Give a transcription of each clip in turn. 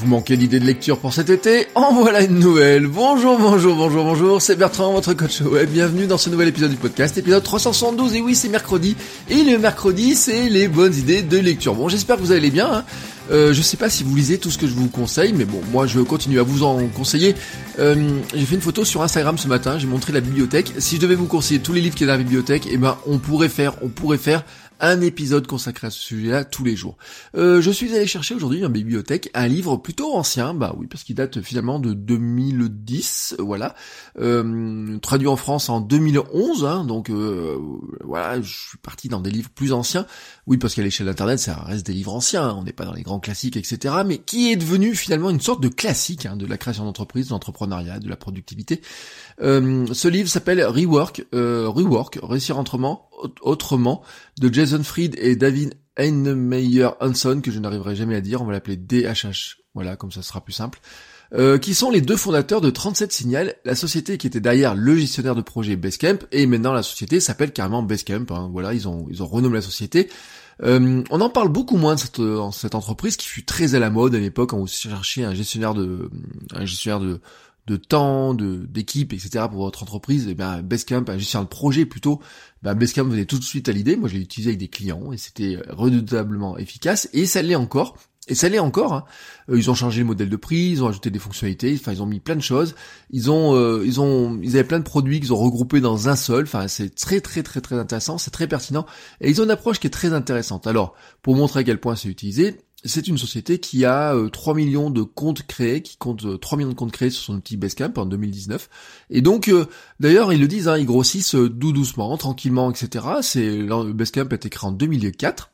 Vous manquez d'idées de lecture pour cet été En voilà une nouvelle Bonjour, bonjour, bonjour, bonjour, c'est Bertrand, votre coach web. Bienvenue dans ce nouvel épisode du podcast, épisode 372. Et oui, c'est mercredi. Et le mercredi, c'est les bonnes idées de lecture. Bon, j'espère que vous allez bien. Hein. Euh, je sais pas si vous lisez tout ce que je vous conseille, mais bon, moi je continue à vous en conseiller. Euh, j'ai fait une photo sur Instagram ce matin, j'ai montré la bibliothèque. Si je devais vous conseiller tous les livres qui y dans la bibliothèque, eh ben on pourrait faire, on pourrait faire un épisode consacré à ce sujet-là tous les jours. Euh, je suis allé chercher aujourd'hui ma bibliothèque un livre plutôt ancien, bah oui, parce qu'il date finalement de 2010, voilà, euh, traduit en France en 2011, hein, donc euh, voilà, je suis parti dans des livres plus anciens, oui, parce qu'à l'échelle d'internet, ça reste des livres anciens, on n'est pas dans les grands classiques, etc., mais qui est devenu finalement une sorte de classique hein, de la création d'entreprise, de l'entrepreneuriat, de la productivité. Ce livre s'appelle Rework, Rework, réussir autrement, autrement, de Jason Fried et David Heinemeyer Hanson, que je n'arriverai jamais à dire, on va l'appeler DHH, voilà, comme ça sera plus simple. Euh, qui sont les deux fondateurs de 37 Signal, la société qui était derrière le gestionnaire de projet Basecamp, et maintenant la société s'appelle carrément Basecamp, hein, voilà, ils ont, ils ont renommé la société. Euh, on en parle beaucoup moins de cette, cette entreprise qui fut très à la mode à l'époque quand vous cherchiez un gestionnaire de, un gestionnaire de, de temps, de d'équipe, etc. pour votre entreprise, et bien Basecamp, un gestionnaire de projet plutôt, ben Basecamp venait tout de suite à l'idée. Moi, je l'ai utilisé avec des clients et c'était redoutablement efficace et ça l'est encore. Et ça l'est encore. Hein. Ils ont changé le modèle de prix, ils ont ajouté des fonctionnalités, enfin ils ont mis plein de choses. Ils ont, euh, ils ont, ils avaient plein de produits qu'ils ont regroupés dans un seul. Enfin c'est très très très très intéressant, c'est très pertinent. Et ils ont une approche qui est très intéressante. Alors pour montrer à quel point c'est utilisé, c'est une société qui a 3 millions de comptes créés, qui compte 3 millions de comptes créés sur son outil Basecamp en 2019. Et donc, euh, d'ailleurs, ils le disent, hein, ils grossissent tout doucement, tranquillement, etc. C'est Basecamp a été créé en 2004.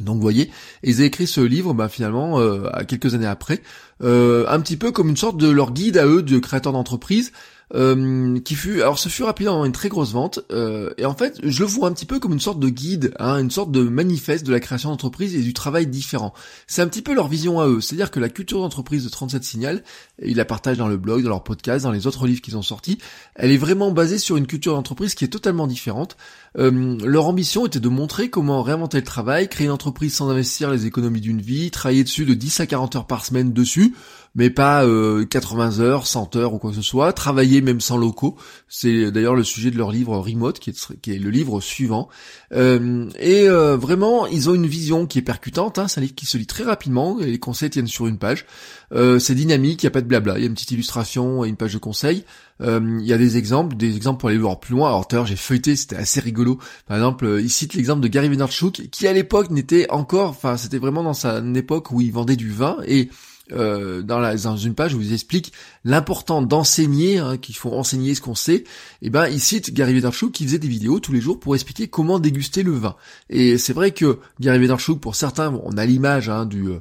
Donc vous voyez, ils ont écrit ce livre, bah, finalement, euh, quelques années après, euh, un petit peu comme une sorte de leur guide à eux de créateurs d'entreprise, euh, qui fut, alors ce fut rapidement une très grosse vente, euh, et en fait, je le vois un petit peu comme une sorte de guide, hein, une sorte de manifeste de la création d'entreprise et du travail différent. C'est un petit peu leur vision à eux, c'est-à-dire que la culture d'entreprise de 37 Signal, ils la partagent dans le blog, dans leur podcast, dans les autres livres qu'ils ont sortis, elle est vraiment basée sur une culture d'entreprise qui est totalement différente. Euh, leur ambition était de montrer comment réinventer le travail, créer une entreprise sans investir les économies d'une vie, travailler dessus de 10 à 40 heures par semaine dessus, mais pas 80 euh, heures, 100 heures ou quoi que ce soit, travailler même sans locaux. C'est d'ailleurs le sujet de leur livre Remote, qui est, le livre suivant. Euh, et euh, vraiment, ils ont une vision qui est percutante, hein, c'est un livre qui se lit très rapidement, et les conseils tiennent sur une page. c'est dynamique, il n'y a pas de blabla, il y a une petite illustration et une page de conseils. Il y a des exemples, des exemples pour aller voir plus loin. Alors tout j'ai feuilleté, c'était assez rigolo. Par exemple, il cite l'exemple de Gary Vaynerchuk, qui à l'époque n'était encore, enfin c'était vraiment dans sa époque où il vendait du vin, et euh, dans, la, dans une page où il explique l'important d'enseigner, hein, qu'il faut enseigner ce qu'on sait, et eh ben il cite Gary Vaynerchuk qui faisait des vidéos tous les jours pour expliquer comment déguster le vin. Et c'est vrai que Gary Vaynerchuk, pour certains, on a l'image hein, du euh,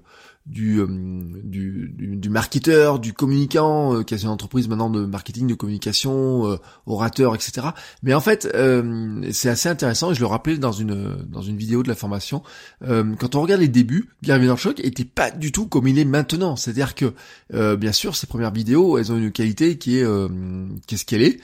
du, euh, du, du, marketeur, du communicant, euh, qui a une entreprise maintenant de marketing, de communication, euh, orateur, etc. Mais en fait, c'est assez intéressant, et je le rappelais dans une dans une vidéo de la formation, quand on regarde les débuts, Gary Vaynerchuk était pas du tout comme il est maintenant. C'est-à-dire que, bien sûr, ses premières vidéos, elles ont une qualité qui est qu'est-ce qu'elle est,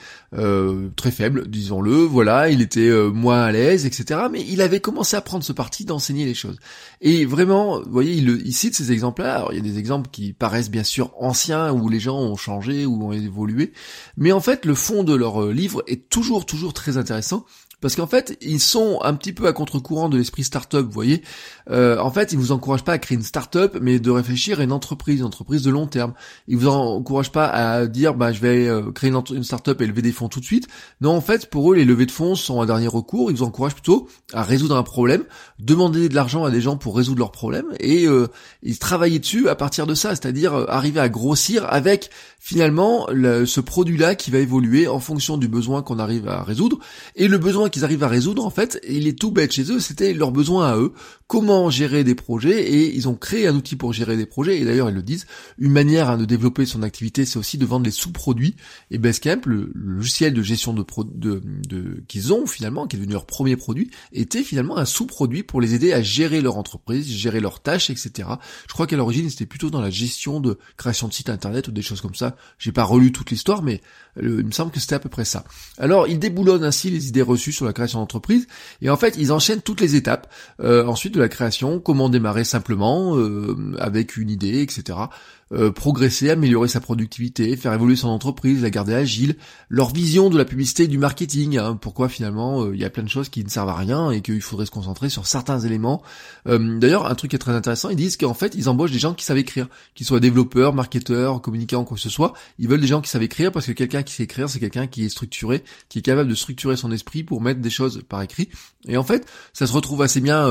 très faible, disons-le. Voilà, il était moins à l'aise, etc. Mais il avait commencé à prendre ce parti d'enseigner les choses. Et vraiment, vous voyez, il, il cite ces exemples-là. Alors, il y a des exemples qui paraissent bien sûr anciens, où les gens ont changé, ou ont évolué. Mais en fait, le fond de leur euh, livre est toujours, toujours très intéressant. Parce qu'en fait, ils sont un petit peu à contre-courant de l'esprit start-up, vous voyez. Euh, en fait, ils vous encouragent pas à créer une start-up, mais de réfléchir à une entreprise, une entreprise de long terme. Ils vous encouragent pas à dire, bah, je vais euh, créer une, une start-up et lever des fonds tout de suite. Non, en fait, pour eux, les levées de fonds sont un dernier recours. Ils vous encouragent plutôt à résoudre un problème, demander de l'argent à des gens pour résoudre leurs problèmes et euh, ils travailler dessus à partir de ça, c'est-à-dire euh, arriver à grossir avec finalement ce produit-là qui va évoluer en fonction du besoin qu'on arrive à résoudre. Et le besoin qu'ils arrivent à résoudre, en fait, il est tout bête chez eux, c'était leurs besoins à eux. Comment gérer des projets et ils ont créé un outil pour gérer des projets. Et d'ailleurs, ils le disent, une manière hein, de développer son activité, c'est aussi de vendre les sous-produits. Et Basecamp, le, logiciel de gestion de, de, de qu'ils ont finalement, qui est devenu leur premier produit, était finalement un sous-produit pour les aider à gérer leur entreprise, gérer leurs tâches, etc. Je crois qu'à l'origine, c'était plutôt dans la gestion de création de sites internet ou des choses comme ça. J'ai pas relu toute l'histoire, mais euh, il me semble que c'était à peu près ça. Alors, ils déboulonnent ainsi les idées reçues sur la création d'entreprise, et en fait, ils enchaînent toutes les étapes. Euh, ensuite de la création, comment démarrer simplement, euh, avec une idée, etc. Euh, progresser, améliorer sa productivité, faire évoluer son entreprise, la garder agile, leur vision de la publicité et du marketing, hein, pourquoi finalement euh, il y a plein de choses qui ne servent à rien et qu'il faudrait se concentrer sur certains éléments. Euh, d'ailleurs, un truc qui est très intéressant, ils disent qu'en fait ils embauchent des gens qui savent écrire, qu'ils soient développeurs, marketeurs, communicants, quoi que ce soit, ils veulent des gens qui savent écrire parce que quelqu'un qui sait écrire, c'est quelqu'un qui est structuré, qui est capable de structurer son esprit pour des choses par écrit. Et en fait, ça se retrouve assez bien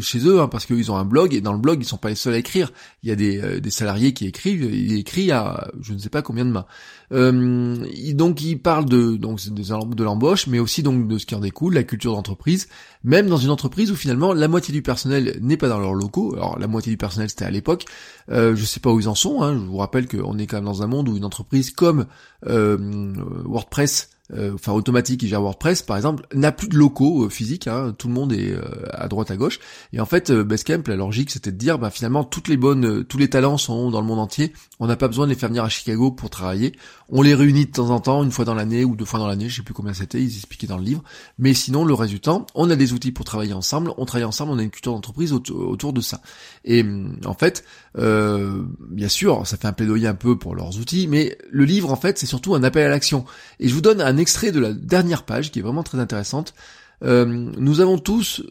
chez eux, hein, parce qu'ils ont un blog, et dans le blog, ils sont pas les seuls à écrire. Il y a des, des salariés qui il écrit à je ne sais pas combien de mains. Euh, donc il parle de donc de l'embauche, mais aussi donc de ce qui en découle, la culture d'entreprise, même dans une entreprise où finalement la moitié du personnel n'est pas dans leurs locaux. Alors la moitié du personnel c'était à l'époque. Euh, je sais pas où ils en sont. Hein. Je vous rappelle qu'on est quand même dans un monde où une entreprise comme euh, WordPress euh, enfin automatique qui gère WordPress par exemple n'a plus de locaux euh, physiques hein, tout le monde est euh, à droite à gauche. Et en fait Basecamp la logique c'était de dire bah finalement toutes les bonnes tous les talents sont dans le monde entier. On n'a pas besoin de les faire venir à Chicago pour travailler. On les réunit de temps en temps une fois dans l'année ou deux fois dans l'année je sais plus combien c'était ils expliquaient dans le livre. Mais sinon le temps on a des outils pour travailler ensemble. On travaille ensemble on a une culture d'entreprise autour de ça. Et hum, en fait bien sûr ça fait un plaidoyer un peu pour leurs outils mais le livre en fait c'est surtout un appel à l'action. Et je vous donne un un extrait de la dernière page qui est vraiment très intéressante. Euh, nous avons tous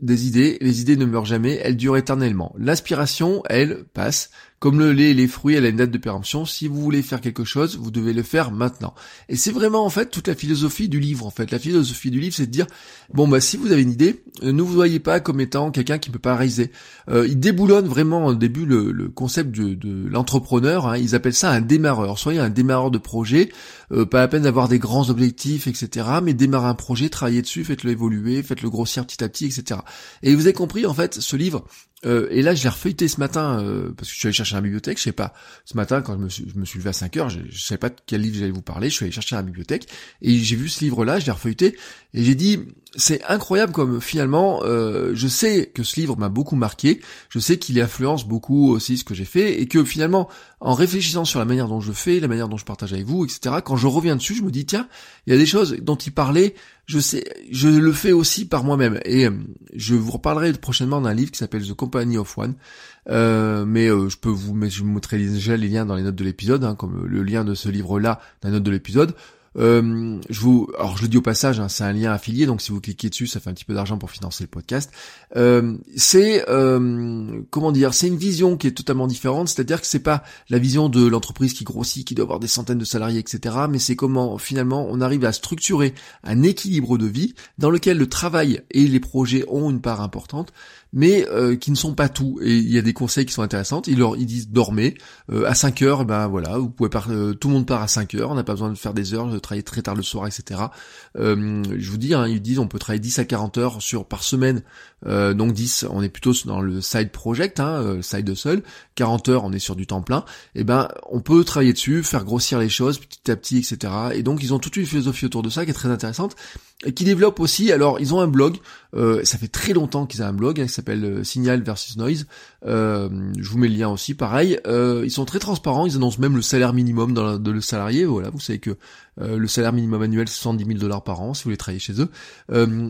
des idées, les idées ne meurent jamais, elles durent éternellement. L'aspiration, elle, passe. Comme le lait et les fruits, elle a une date de péremption. Si vous voulez faire quelque chose, vous devez le faire maintenant. Et c'est vraiment en fait toute la philosophie du livre. En fait, la philosophie du livre, c'est de dire bon bah si vous avez une idée, euh, ne vous voyez pas comme étant quelqu'un qui ne peut pas réaliser. Euh, il déboulonne vraiment au début le, concept de, l'entrepreneur. Hein. Ils appellent ça un démarreur. Soyez un démarreur de projet. Euh, pas à peine d'avoir des grands objectifs, etc. Mais démarrer un projet, travailler dessus, faites-le évoluer, faites-le grossir petit à petit, etc. Et vous avez compris en fait, ce livre, euh, et là, je l'ai refeuilleté ce matin, euh, parce que je suis allé chercher la bibliothèque, je sais pas, ce matin, quand je me suis, je me suis levé à 5 heures, je, je savais pas de quel livre j'allais vous parler, je suis allé chercher la bibliothèque, et j'ai vu ce livre-là, je l'ai refeuilleté, et j'ai dit, c'est incroyable comme finalement, euh, je sais que ce livre m'a beaucoup marqué, je sais qu'il influence beaucoup aussi ce que j'ai fait, et que finalement, en réfléchissant sur la manière dont je fais, la manière dont je partage avec vous, etc., quand je reviens dessus, je me dis, tiens, il y a des choses dont il parlait, je sais, je le fais aussi par moi-même. Et euh, je vous reparlerai prochainement d'un livre qui s'appelle The Company of One. Euh, mais je peux vous mettre, je vous déjà les liens dans les notes de l'épisode, hein, comme le lien de ce livre-là dans les notes de l'épisode. Euh, je vous, alors je le dis au passage, hein, c'est un lien affilié, donc si vous cliquez dessus, ça fait un petit peu d'argent pour financer le podcast. Euh, c'est euh, comment dire, c'est une vision qui est totalement différente, c'est-à-dire que c'est pas la vision de l'entreprise qui grossit, qui doit avoir des centaines de salariés, etc. Mais c'est comment finalement on arrive à structurer un équilibre de vie dans lequel le travail et les projets ont une part importante, mais euh, qui ne sont pas tout. Et il y a des conseils qui sont intéressants. Ils leur disent dormez euh, à 5 heures, ben voilà, vous pouvez par, euh, tout le monde part à 5 heures, on n'a pas besoin de faire des heures, de travailler très tard le soir, etc. je vous dis, hein, ils disent on peut travailler 10 à 40 heures sur par semaine, donc 10, on est plutôt dans le side project, hein, side seul, 40 heures on est sur du temps plein, et ben on peut travailler dessus, faire grossir les choses petit à petit, etc. Et donc ils ont toute une philosophie autour de ça qui est très intéressante qui développe aussi. Alors, ils ont un blog. Euh, ça fait très longtemps qu'ils ont un blog hein, qui s'appelle euh, Signal versus Noise. Euh, je vous mets le lien aussi. Pareil, ils sont très transparents. Ils annoncent même le salaire minimum dans de le salarié. Voilà, vous savez que le salaire minimum annuel c'est 70 000 dollars par an si vous voulez travailler chez eux.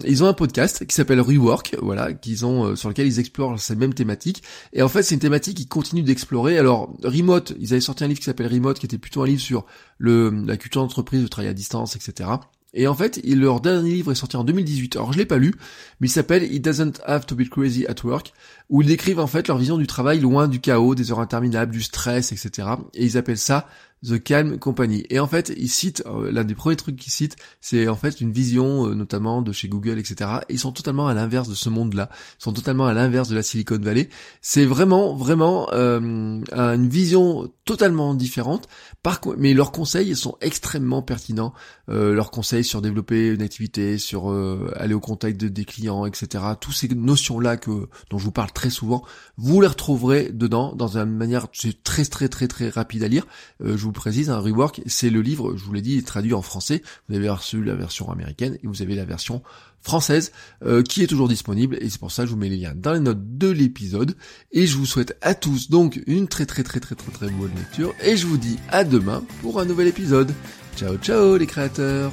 ils ont un podcast qui s'appelle Rework. Voilà, qu'ils ont sur lequel ils explorent ces mêmes thématiques. Et en fait, c'est une thématique qu'ils continuent d'explorer. Alors, Remote, ils avaient sorti un livre qui s'appelle Remote, qui était plutôt un livre sur le la culture d'entreprise, le travail à distance, etc. Et en fait, leur dernier livre est sorti en 2018. Alors je l'ai pas lu, mais il s'appelle It Doesn't Have to Be Crazy at Work, où ils décrivent en fait leur vision du travail loin du chaos, des heures interminables, du stress, etc. Et ils appellent ça The Calm Company. Et en fait, il cite, euh, l'un des premiers trucs qu'il cite, c'est en fait une vision euh, notamment de chez Google, etc. Et ils sont totalement à l'inverse de ce monde-là. Ils sont totalement à l'inverse de la Silicon Valley. C'est vraiment, vraiment euh, une vision totalement différente. Par mais leurs conseils sont extrêmement pertinents. leurs conseils sur développer une activité, sur aller au contact de, des clients, etc. Toutes ces notions-là que dont je vous parle très souvent, vous les retrouverez dedans dans une manière très très très très rapide à lire. je vous précise, un rework, c'est le livre, je vous l'ai dit, traduit en français. Vous avez reçu la version américaine et vous avez la version française euh, qui est toujours disponible et c'est pour ça que je vous mets les liens dans les notes de l'épisode et je vous souhaite à tous donc une très très très très très très bonne lecture et je vous dis à demain pour un nouvel épisode. Ciao ciao les créateurs